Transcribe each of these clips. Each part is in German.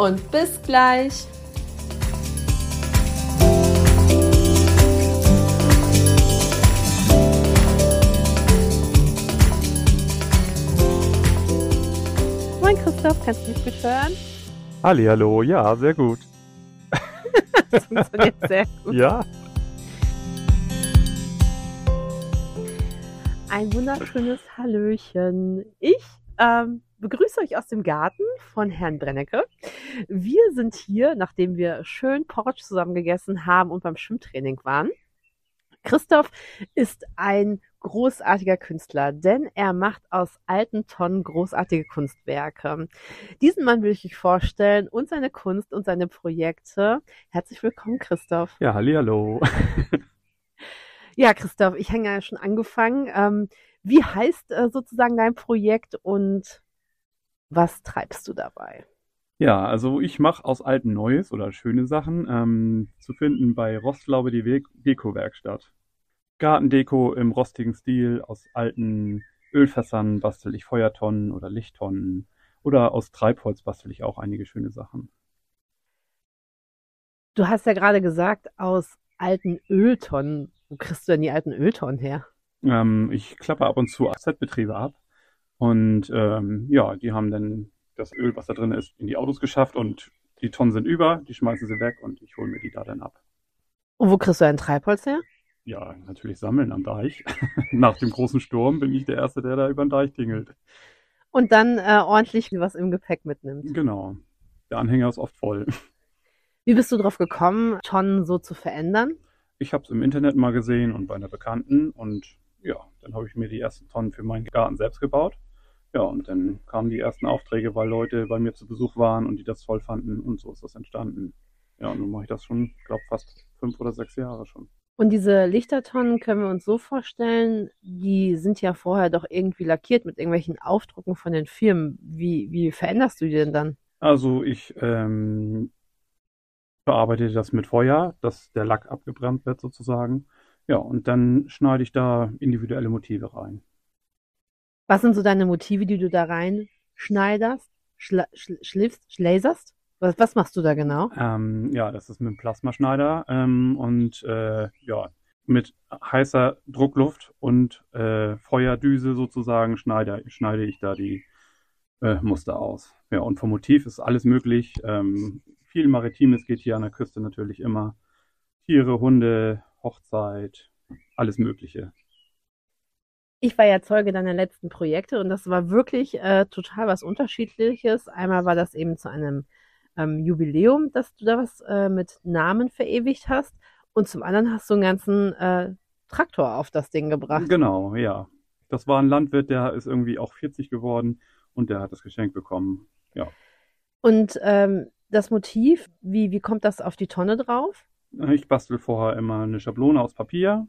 und bis gleich. Moin Christoph, kannst du mich gut hören? Hallo, ja, sehr gut. das funktioniert sehr gut. Ja. Ein wunderschönes Hallöchen. Ich ähm, begrüße euch aus dem Garten von Herrn Brennecke. Wir sind hier, nachdem wir schön Porridge zusammen gegessen haben und beim Schwimmtraining waren. Christoph ist ein großartiger Künstler, denn er macht aus alten Tonnen großartige Kunstwerke. Diesen Mann will ich euch vorstellen und seine Kunst und seine Projekte. Herzlich willkommen, Christoph. Ja, hallo. Ja, Christoph, ich hänge ja schon angefangen. Ähm, wie heißt äh, sozusagen dein Projekt und was treibst du dabei? Ja, also ich mache aus alten Neues oder schöne Sachen ähm, zu finden bei Rostlaube die Deko-Werkstatt. Gartendeko im rostigen Stil, aus alten Ölfässern bastel ich Feuertonnen oder Lichttonnen oder aus Treibholz bastel ich auch einige schöne Sachen. Du hast ja gerade gesagt, aus alten Öltonnen. Wo kriegst du denn die alten Öltonnen her? Ähm, ich klappe ab und zu AZ-Betriebe ab und ähm, ja, die haben dann das Öl, was da drin ist, in die Autos geschafft und die Tonnen sind über, die schmeißen sie weg und ich hole mir die da dann ab. Und wo kriegst du ein Treibholz her? Ja, natürlich sammeln am Deich. Nach dem großen Sturm bin ich der Erste, der da über den Deich tingelt. Und dann äh, ordentlich was im Gepäck mitnimmt. Genau. Der Anhänger ist oft voll. Wie bist du drauf gekommen, Tonnen so zu verändern? Ich habe es im Internet mal gesehen und bei einer Bekannten und ja, dann habe ich mir die ersten Tonnen für meinen Garten selbst gebaut. Ja, und dann kamen die ersten Aufträge, weil Leute bei mir zu Besuch waren und die das toll fanden und so ist das entstanden. Ja, und nun mache ich das schon, glaube fast fünf oder sechs Jahre schon. Und diese Lichtertonnen können wir uns so vorstellen, die sind ja vorher doch irgendwie lackiert mit irgendwelchen Aufdrucken von den Firmen. Wie, wie veränderst du die denn dann? Also ich ähm, bearbeite das mit Feuer, dass der Lack abgebrannt wird sozusagen. Ja, und dann schneide ich da individuelle Motive rein. Was sind so deine Motive, die du da reinschneiderst, schla schliffst, schläserst? Was, was machst du da genau? Ähm, ja, das ist mit einem Plasmaschneider ähm, und äh, ja, mit heißer Druckluft und äh, Feuerdüse sozusagen schneide, schneide ich da die äh, Muster aus. Ja, und vom Motiv ist alles möglich. Ähm, viel Maritimes geht hier an der Küste natürlich immer. Tiere, Hunde, Hochzeit, alles Mögliche. Ich war ja Zeuge deiner letzten Projekte und das war wirklich äh, total was Unterschiedliches. Einmal war das eben zu einem ähm, Jubiläum, dass du da was äh, mit Namen verewigt hast und zum anderen hast du einen ganzen äh, Traktor auf das Ding gebracht. Genau, ja. Das war ein Landwirt, der ist irgendwie auch 40 geworden und der hat das Geschenk bekommen. Ja. Und ähm, das Motiv, wie, wie kommt das auf die Tonne drauf? Ich bastel vorher immer eine Schablone aus Papier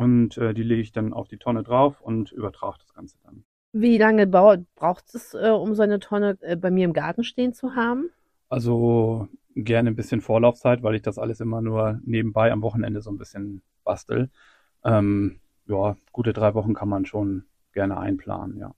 und äh, die lege ich dann auf die Tonne drauf und übertrage das Ganze dann. Wie lange braucht es, äh, um so eine Tonne äh, bei mir im Garten stehen zu haben? Also gerne ein bisschen Vorlaufzeit, weil ich das alles immer nur nebenbei am Wochenende so ein bisschen bastel. Ähm, ja, gute drei Wochen kann man schon gerne einplanen, ja.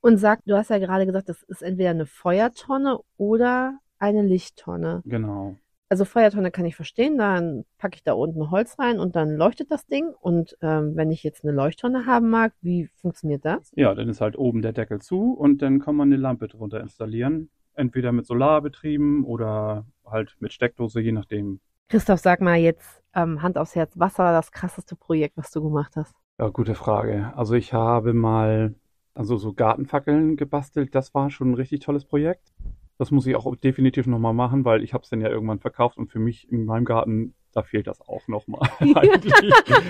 Und sag, du hast ja gerade gesagt, das ist entweder eine Feuertonne oder eine Lichttonne. Genau. Also Feuertonne kann ich verstehen, dann packe ich da unten Holz rein und dann leuchtet das Ding. Und ähm, wenn ich jetzt eine Leuchttonne haben mag, wie funktioniert das? Ja, dann ist halt oben der Deckel zu und dann kann man eine Lampe drunter installieren. Entweder mit Solar betrieben oder halt mit Steckdose, je nachdem. Christoph, sag mal jetzt ähm, Hand aufs Herz, was war das krasseste Projekt, was du gemacht hast? Ja, gute Frage. Also ich habe mal also so Gartenfackeln gebastelt. Das war schon ein richtig tolles Projekt. Das muss ich auch definitiv nochmal machen, weil ich habe es dann ja irgendwann verkauft und für mich in meinem Garten da fehlt das auch nochmal.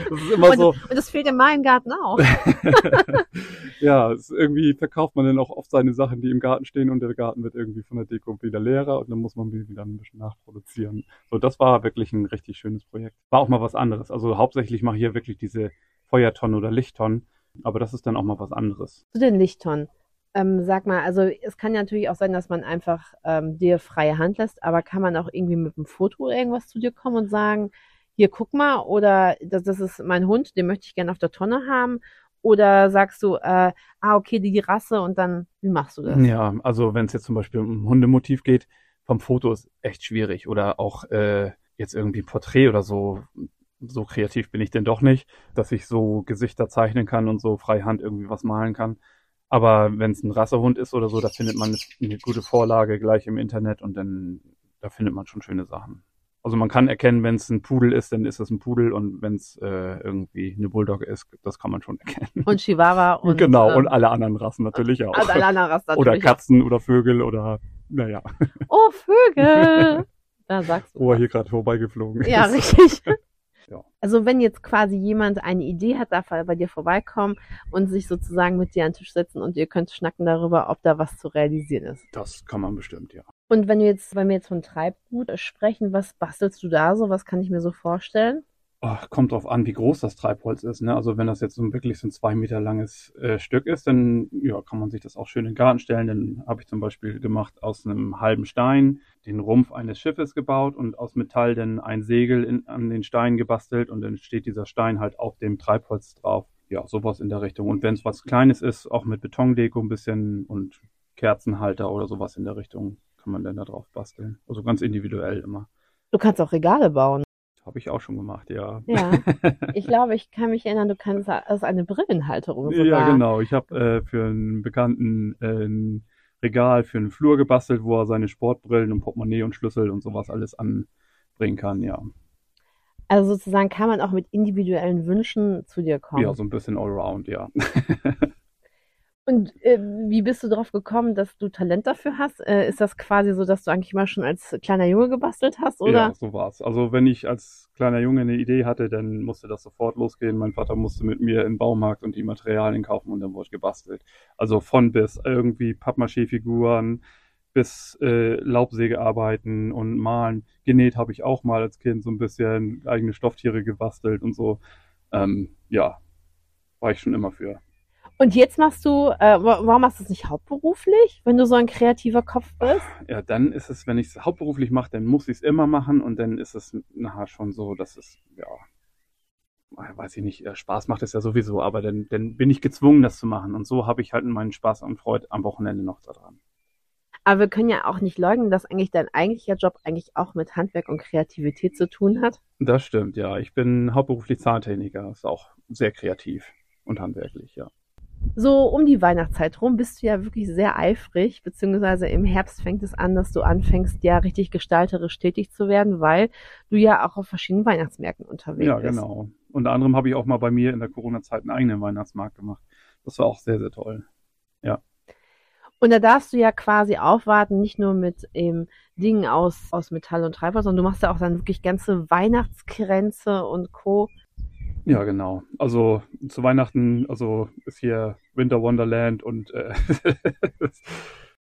Das ist immer und, so, und das fehlt in meinem Garten auch. ja, irgendwie verkauft man dann auch oft seine Sachen, die im Garten stehen und der Garten wird irgendwie von der Deko wieder leerer und dann muss man wieder ein bisschen nachproduzieren. So, das war wirklich ein richtig schönes Projekt. War auch mal was anderes. Also hauptsächlich mache ich hier wirklich diese Feuertonnen oder Lichttonnen, aber das ist dann auch mal was anderes. Zu den Lichttonnen. Ähm, sag mal, also es kann ja natürlich auch sein, dass man einfach ähm, dir freie Hand lässt, aber kann man auch irgendwie mit einem Foto irgendwas zu dir kommen und sagen, hier guck mal, oder das, das ist mein Hund, den möchte ich gerne auf der Tonne haben, oder sagst du, äh, ah, okay, die Rasse und dann, wie machst du das? Ja, also wenn es jetzt zum Beispiel um Hundemotiv geht, vom Foto ist echt schwierig. Oder auch äh, jetzt irgendwie Porträt oder so. So kreativ bin ich denn doch nicht, dass ich so Gesichter zeichnen kann und so freihand irgendwie was malen kann. Aber wenn es ein Rassehund ist oder so, da findet man eine gute Vorlage gleich im Internet und dann da findet man schon schöne Sachen. Also man kann erkennen, wenn es ein Pudel ist, dann ist es ein Pudel und wenn es äh, irgendwie eine Bulldog ist, das kann man schon erkennen. Und Chihuahua und genau ähm, und alle anderen Rassen natürlich auch. also alle anderen Rassen oder natürlich Katzen oder Vögel oder naja, auch. Oh, Vögel! da sagst du. wo er was. hier gerade vorbeigeflogen ist. Ja, richtig. Ja. Also wenn jetzt quasi jemand eine Idee hat, darf er bei dir vorbeikommen und sich sozusagen mit dir an den Tisch setzen und ihr könnt schnacken darüber, ob da was zu realisieren ist. Das kann man bestimmt, ja. Und wenn du jetzt, wenn wir jetzt von Treibgut sprechen, was bastelst du da so? Was kann ich mir so vorstellen? Ach, kommt drauf an, wie groß das Treibholz ist. Ne? Also wenn das jetzt so wirklich so ein zwei Meter langes äh, Stück ist, dann ja, kann man sich das auch schön in den Garten stellen. Dann habe ich zum Beispiel gemacht aus einem halben Stein den Rumpf eines Schiffes gebaut und aus Metall dann ein Segel in, an den Stein gebastelt und dann steht dieser Stein halt auf dem Treibholz drauf. Ja, sowas in der Richtung. Und wenn es was Kleines ist, auch mit Betondeko ein bisschen und Kerzenhalter oder sowas in der Richtung, kann man dann da drauf basteln. Also ganz individuell immer. Du kannst auch Regale bauen. Habe ich auch schon gemacht, ja. Ja. Ich glaube, ich kann mich erinnern, du kannst aus eine Brillenhalterung sogar. Ja, genau. Ich habe äh, für einen Bekannten äh, Regal für einen Flur gebastelt, wo er seine Sportbrillen und Portemonnaie und Schlüssel und sowas alles anbringen kann, ja. Also sozusagen kann man auch mit individuellen Wünschen zu dir kommen. Ja, so ein bisschen allround, ja. Und äh, wie bist du darauf gekommen, dass du Talent dafür hast? Äh, ist das quasi so, dass du eigentlich mal schon als kleiner Junge gebastelt hast, oder? Ja, so war's. Also wenn ich als kleiner Junge eine Idee hatte, dann musste das sofort losgehen. Mein Vater musste mit mir den Baumarkt und die Materialien kaufen und dann wurde gebastelt. Also von bis irgendwie Pappmaché-Figuren bis äh, Laubsägearbeiten und Malen. Genäht habe ich auch mal als Kind so ein bisschen eigene Stofftiere gebastelt und so. Ähm, ja, war ich schon immer für. Und jetzt machst du, äh, wa- warum machst du es nicht hauptberuflich, wenn du so ein kreativer Kopf bist? Ja, dann ist es, wenn ich es hauptberuflich mache, dann muss ich es immer machen und dann ist es nachher schon so, dass es, ja, weiß ich nicht, äh, Spaß macht es ja sowieso, aber dann, dann bin ich gezwungen, das zu machen. Und so habe ich halt meinen Spaß und Freude am Wochenende noch daran. Aber wir können ja auch nicht leugnen, dass eigentlich dein eigentlicher Job eigentlich auch mit Handwerk und Kreativität zu tun hat. Das stimmt, ja. Ich bin hauptberuflich Zahntechniker, ist auch sehr kreativ und handwerklich, ja. So um die Weihnachtszeit rum bist du ja wirklich sehr eifrig, beziehungsweise im Herbst fängt es an, dass du anfängst, ja richtig gestalterisch tätig zu werden, weil du ja auch auf verschiedenen Weihnachtsmärkten unterwegs Ja, bist. genau. Unter anderem habe ich auch mal bei mir in der Corona-Zeit einen eigenen Weihnachtsmarkt gemacht. Das war auch sehr, sehr toll. Und da darfst du ja quasi aufwarten, nicht nur mit ähm, Dingen aus, aus Metall und Treibholz, sondern du machst ja auch dann wirklich ganze Weihnachtskränze und Co. Ja, genau. Also zu Weihnachten, also ist hier Winter Wonderland und äh,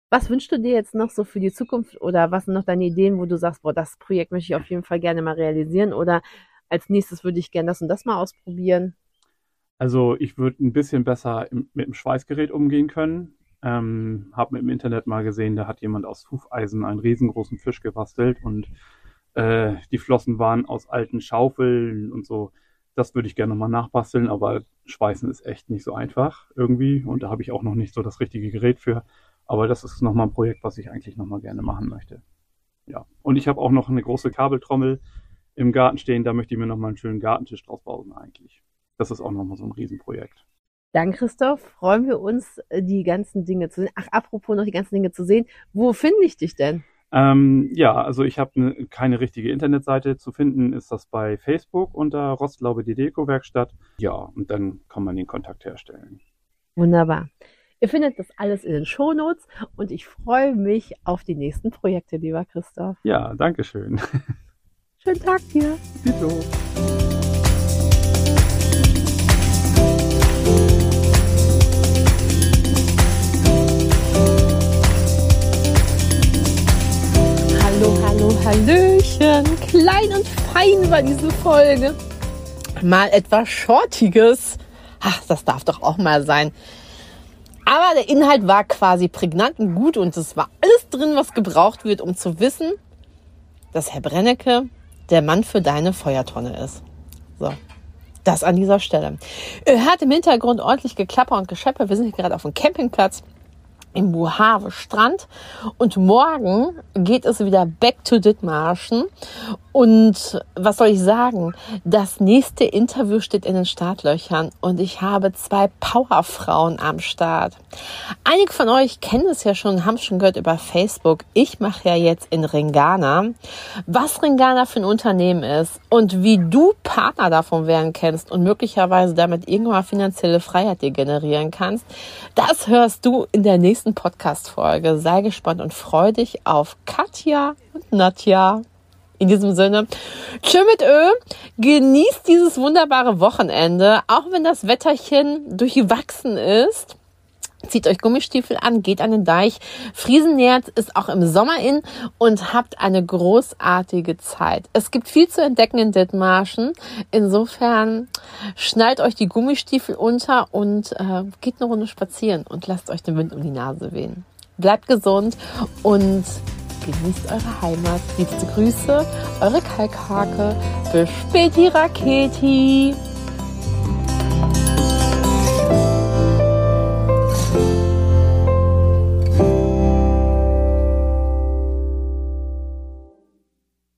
Was wünschst du dir jetzt noch so für die Zukunft oder was sind noch deine Ideen, wo du sagst, boah, das Projekt möchte ich auf jeden Fall gerne mal realisieren oder als nächstes würde ich gerne das und das mal ausprobieren? Also ich würde ein bisschen besser im, mit dem Schweißgerät umgehen können. Ähm, habe im Internet mal gesehen, da hat jemand aus Hufeisen einen riesengroßen Fisch gebastelt und äh, die Flossen waren aus alten Schaufeln und so. Das würde ich gerne nochmal nachbasteln, aber Schweißen ist echt nicht so einfach irgendwie und da habe ich auch noch nicht so das richtige Gerät für. Aber das ist nochmal ein Projekt, was ich eigentlich nochmal gerne machen möchte. Ja. Und ich habe auch noch eine große Kabeltrommel im Garten stehen, da möchte ich mir nochmal einen schönen Gartentisch draus bauen eigentlich. Das ist auch nochmal so ein Riesenprojekt. Dann, Christoph, freuen wir uns, äh, die ganzen Dinge zu sehen. Ach, apropos noch die ganzen Dinge zu sehen. Wo finde ich dich denn? Ähm, ja, also ich habe ne, keine richtige Internetseite. Zu finden ist das bei Facebook unter Rostlaube die Deko-Werkstatt. Ja, und dann kann man den Kontakt herstellen. Wunderbar. Ihr findet das alles in den Shownotes und ich freue mich auf die nächsten Projekte, lieber Christoph. Ja, danke schön. Schönen Tag dir. Bitte. Hallöchen. Klein und fein war diese Folge. Mal etwas Shortiges. Ach, das darf doch auch mal sein. Aber der Inhalt war quasi prägnant und gut und es war alles drin, was gebraucht wird, um zu wissen, dass Herr Brennecke der Mann für deine Feuertonne ist. So. Das an dieser Stelle. Ihr hört im Hintergrund ordentlich Geklapper und Gescheppe. Wir sind hier gerade auf dem Campingplatz im Buhave Strand und morgen geht es wieder back to Dithmarschen und was soll ich sagen? Das nächste Interview steht in den Startlöchern und ich habe zwei Powerfrauen am Start. Einige von euch kennen es ja schon, haben schon gehört über Facebook. Ich mache ja jetzt in Ringana. Was Ringana für ein Unternehmen ist und wie du Partner davon werden kannst und möglicherweise damit irgendwann finanzielle Freiheit dir generieren kannst, das hörst du in der nächsten Podcast-Folge. Sei gespannt und freu dich auf Katja und Nadja. In diesem Sinne, tschö mit Ö, genießt dieses wunderbare Wochenende, auch wenn das Wetterchen durchwachsen ist. Zieht euch Gummistiefel an, geht an den Deich. Friesennerz ist auch im Sommer in und habt eine großartige Zeit. Es gibt viel zu entdecken in Dithmarschen. Insofern schnallt euch die Gummistiefel unter und äh, geht eine Runde spazieren und lasst euch den Wind um die Nase wehen. Bleibt gesund und genießt eure Heimat. Liebste Grüße, eure Kalkhake. Bis späti Raketi.